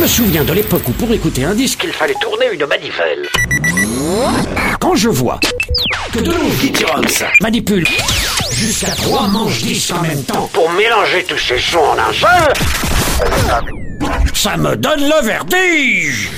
me souviens de l'époque où pour écouter un disque, il fallait tourner une manivelle. Quand je vois que de longs Gittons manipulent jusqu'à trois manches disques en même temps pour mélanger tous ces sons en un seul, ça me donne le vertige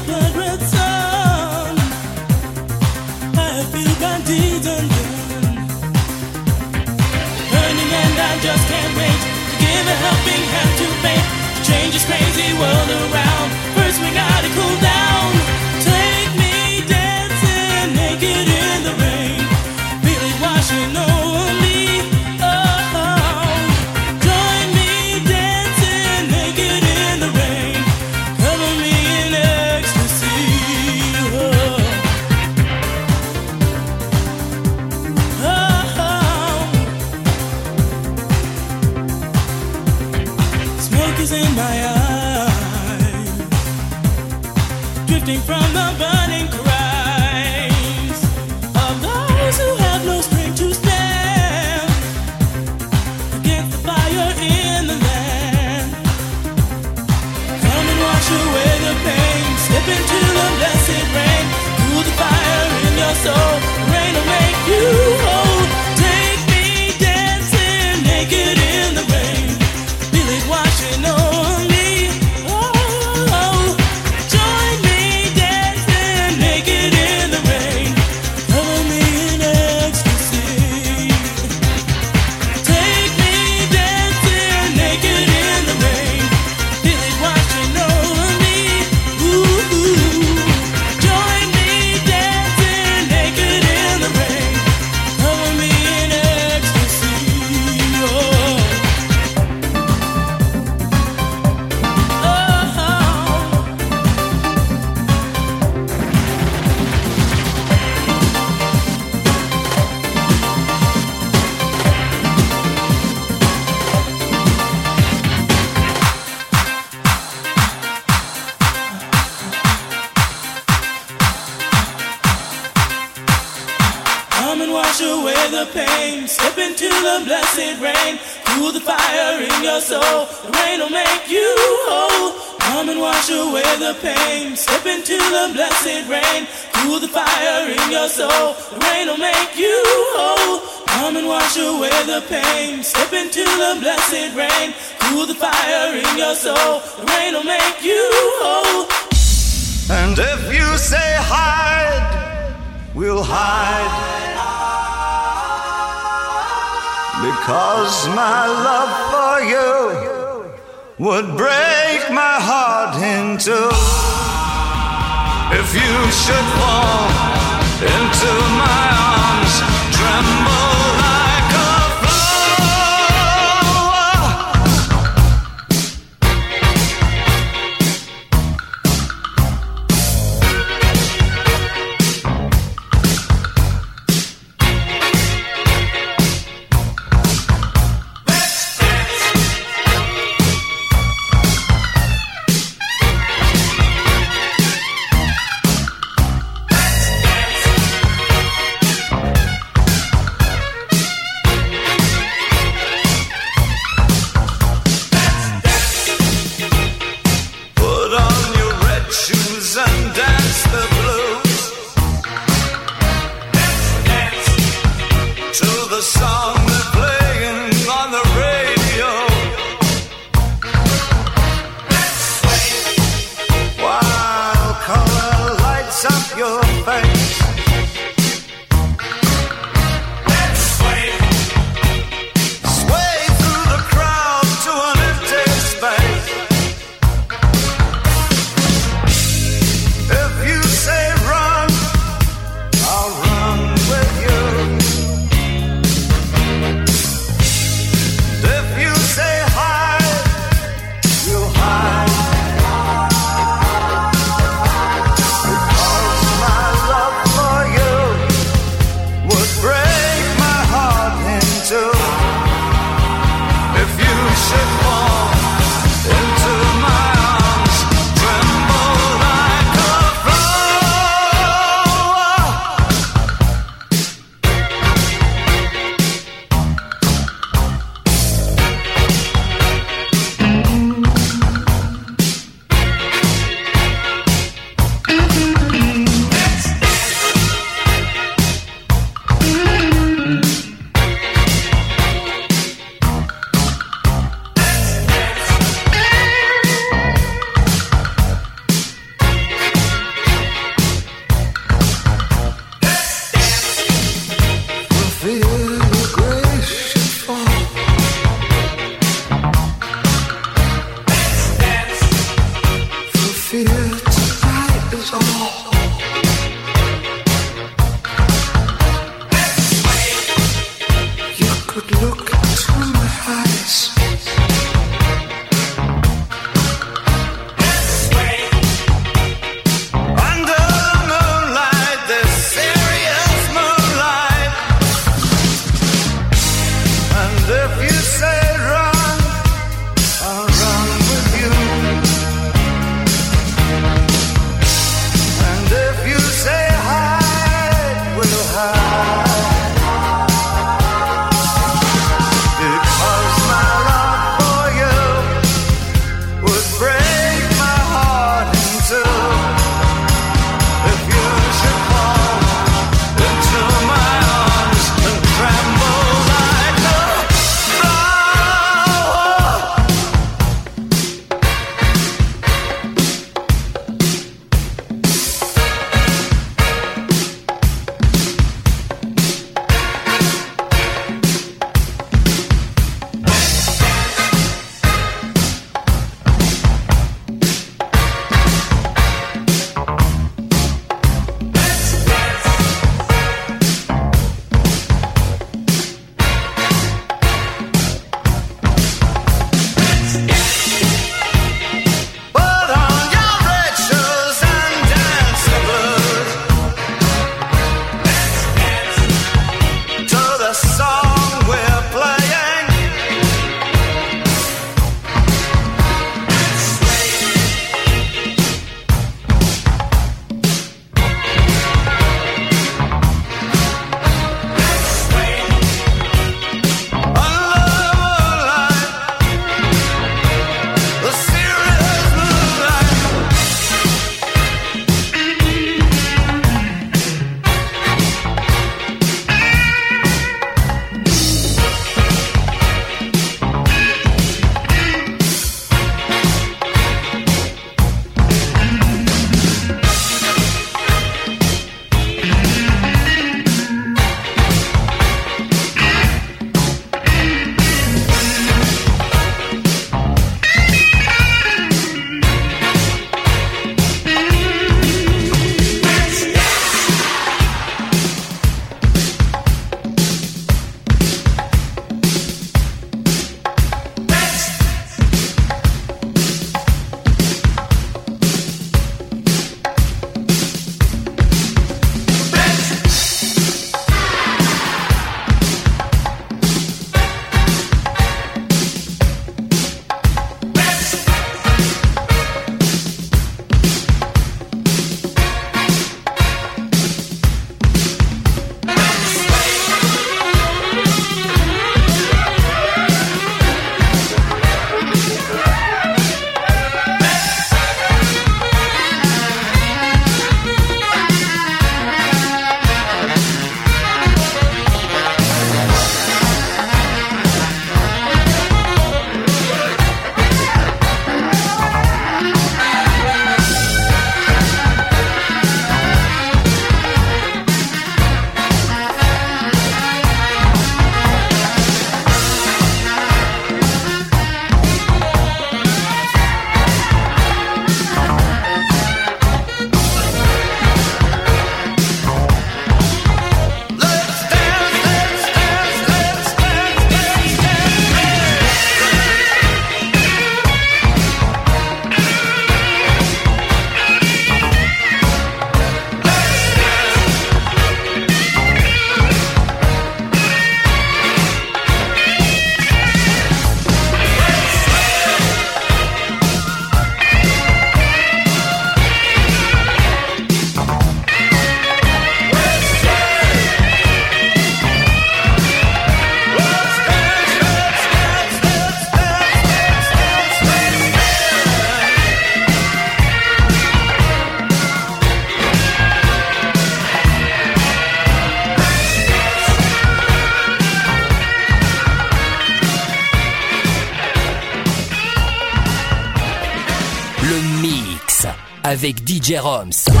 avec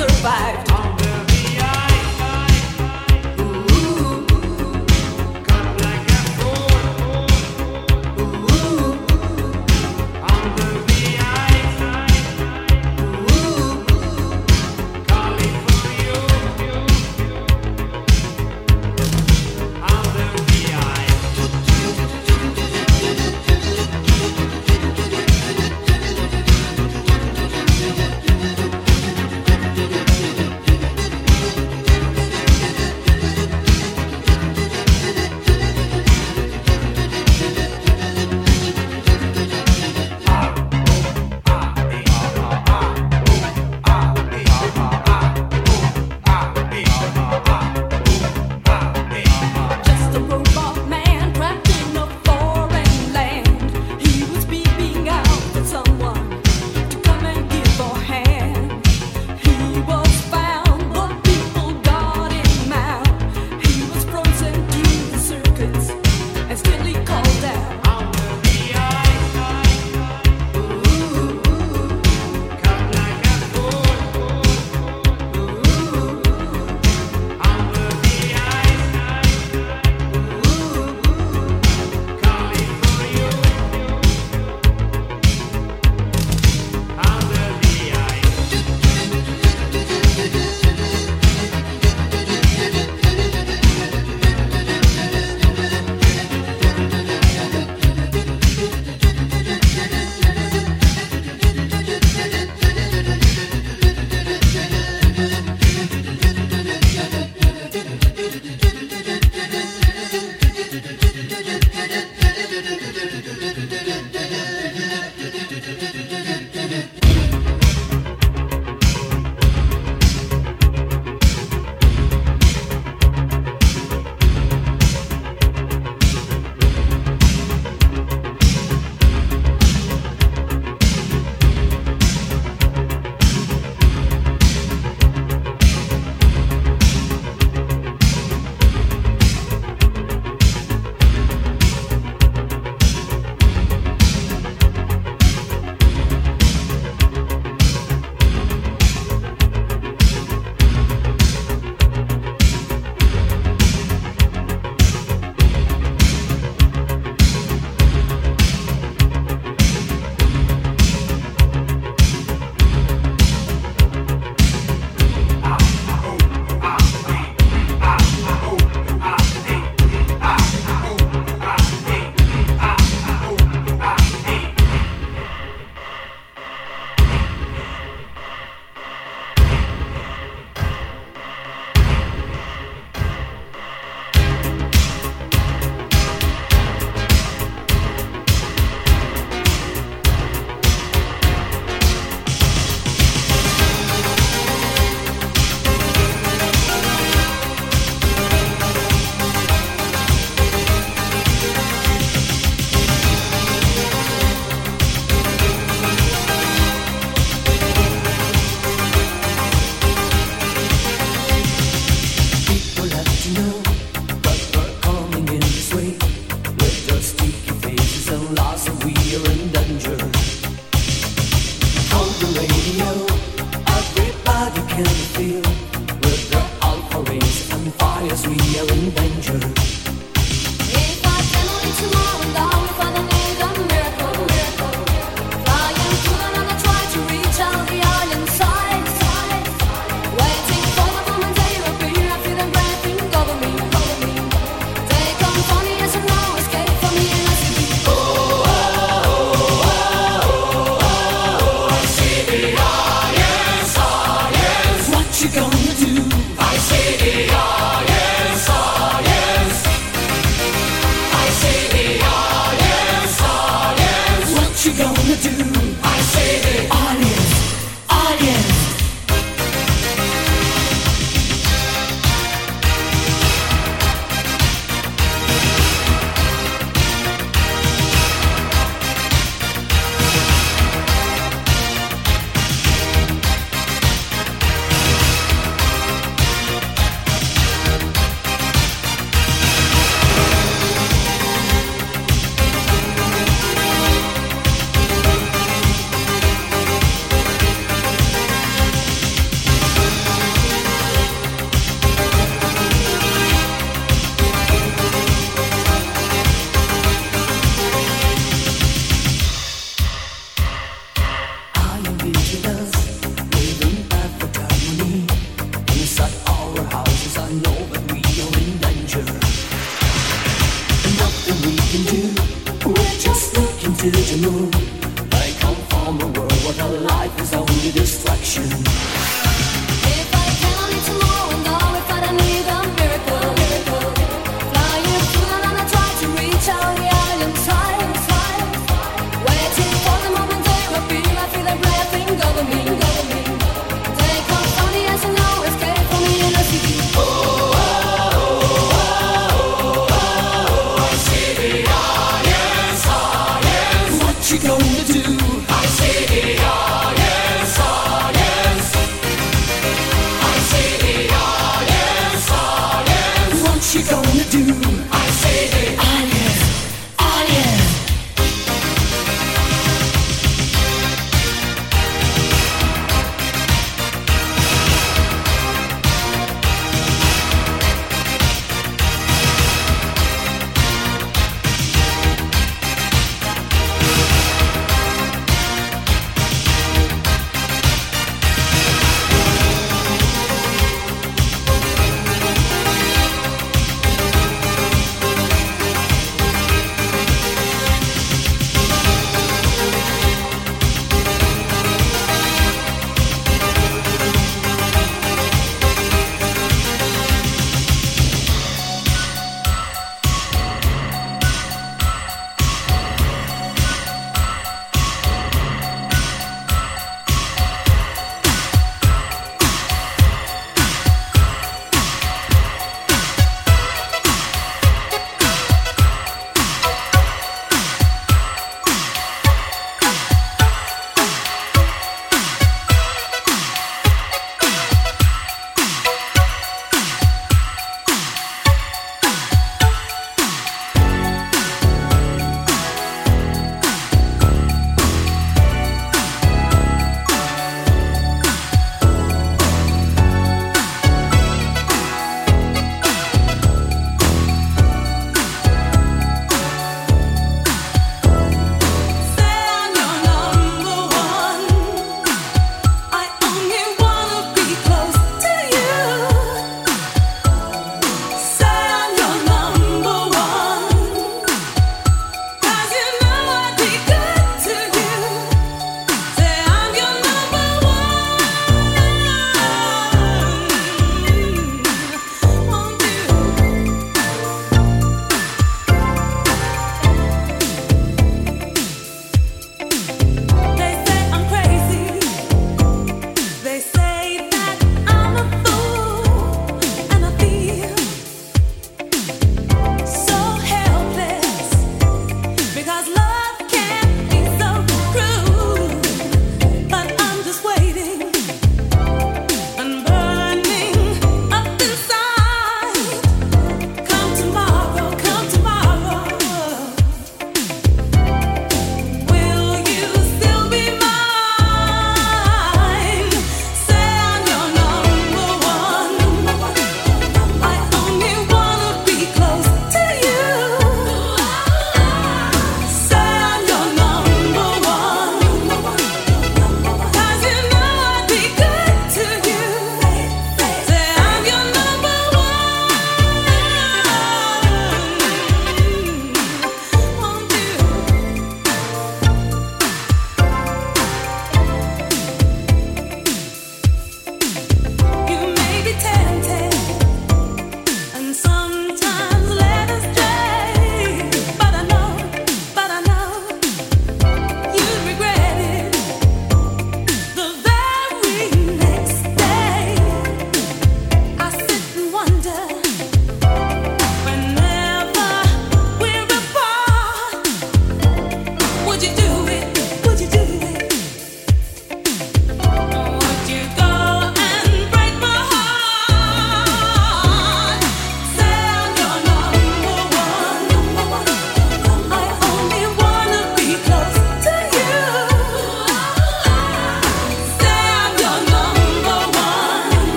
survived.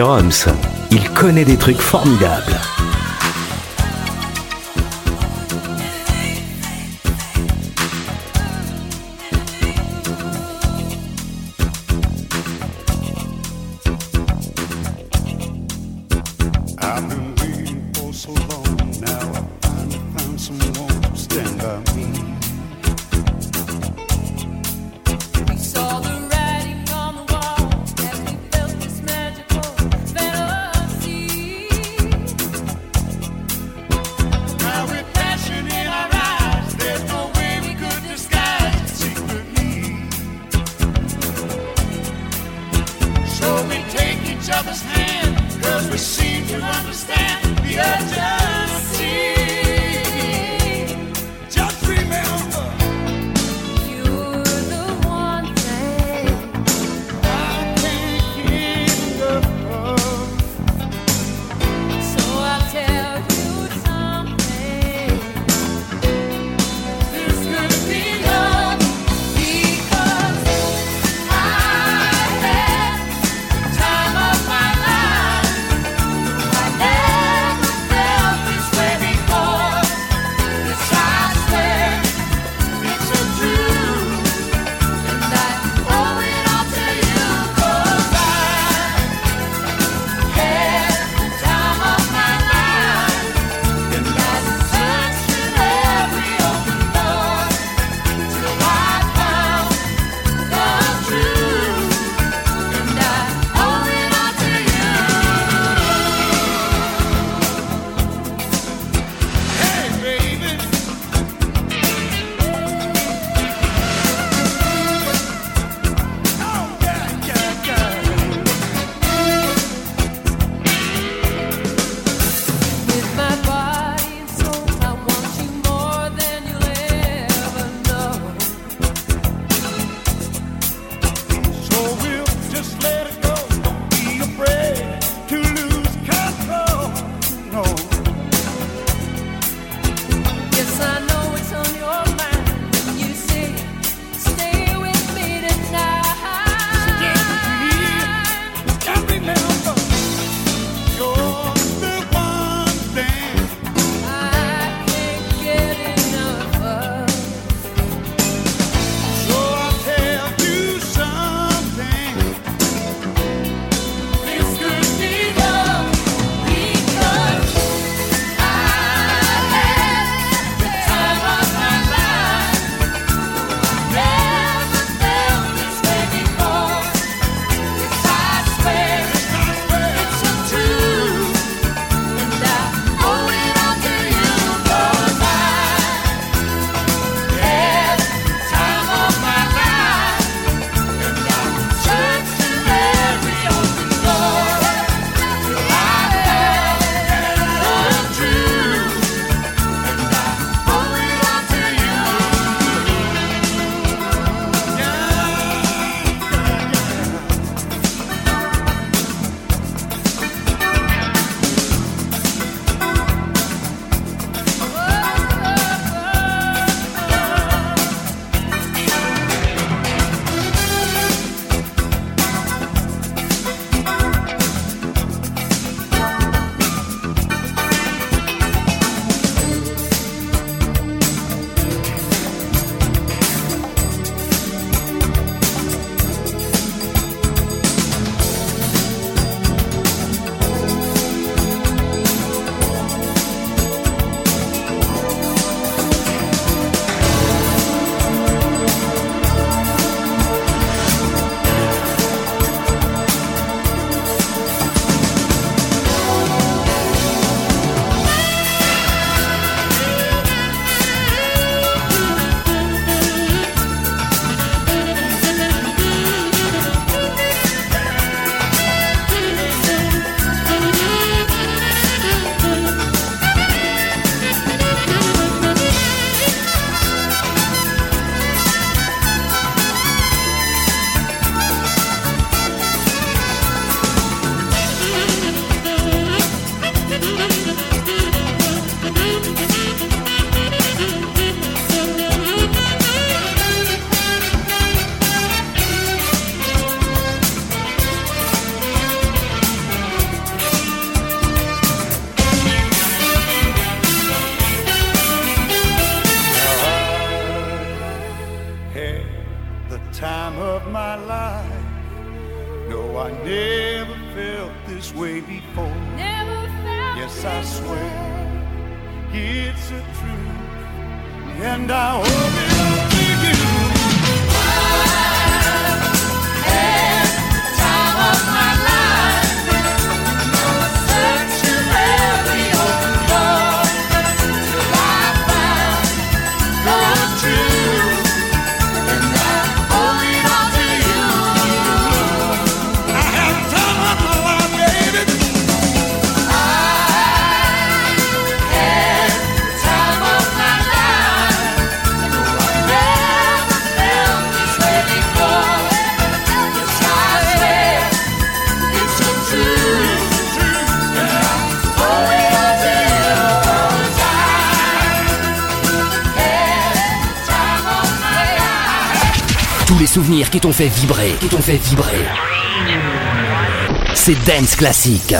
Roms, il connaît des trucs formidables. qui t'ont fait vibrer, qui t'ont fait vibrer. C'est Dance Classique.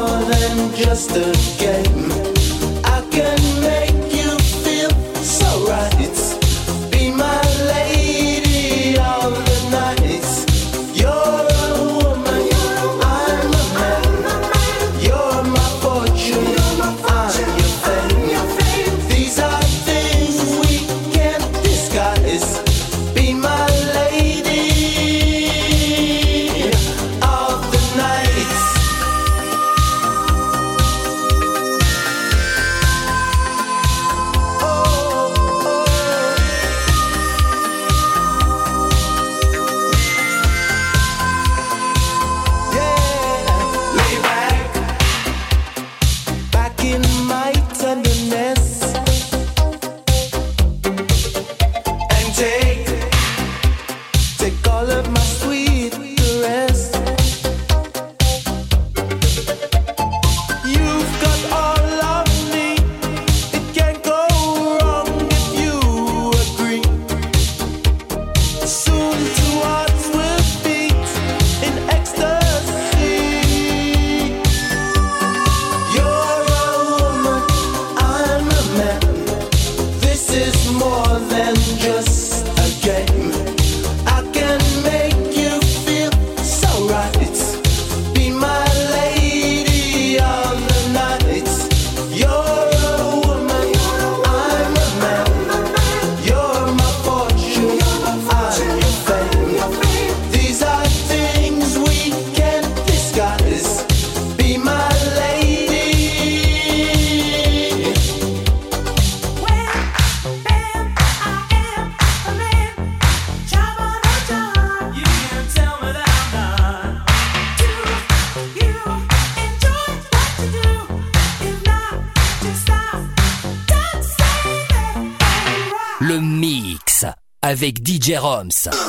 more than just a game. Adams.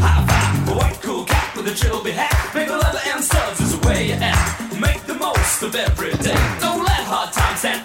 high five. A white cool with a hat. Make leather and studs is the way you act. Make the most of every day. Don't let hard times end.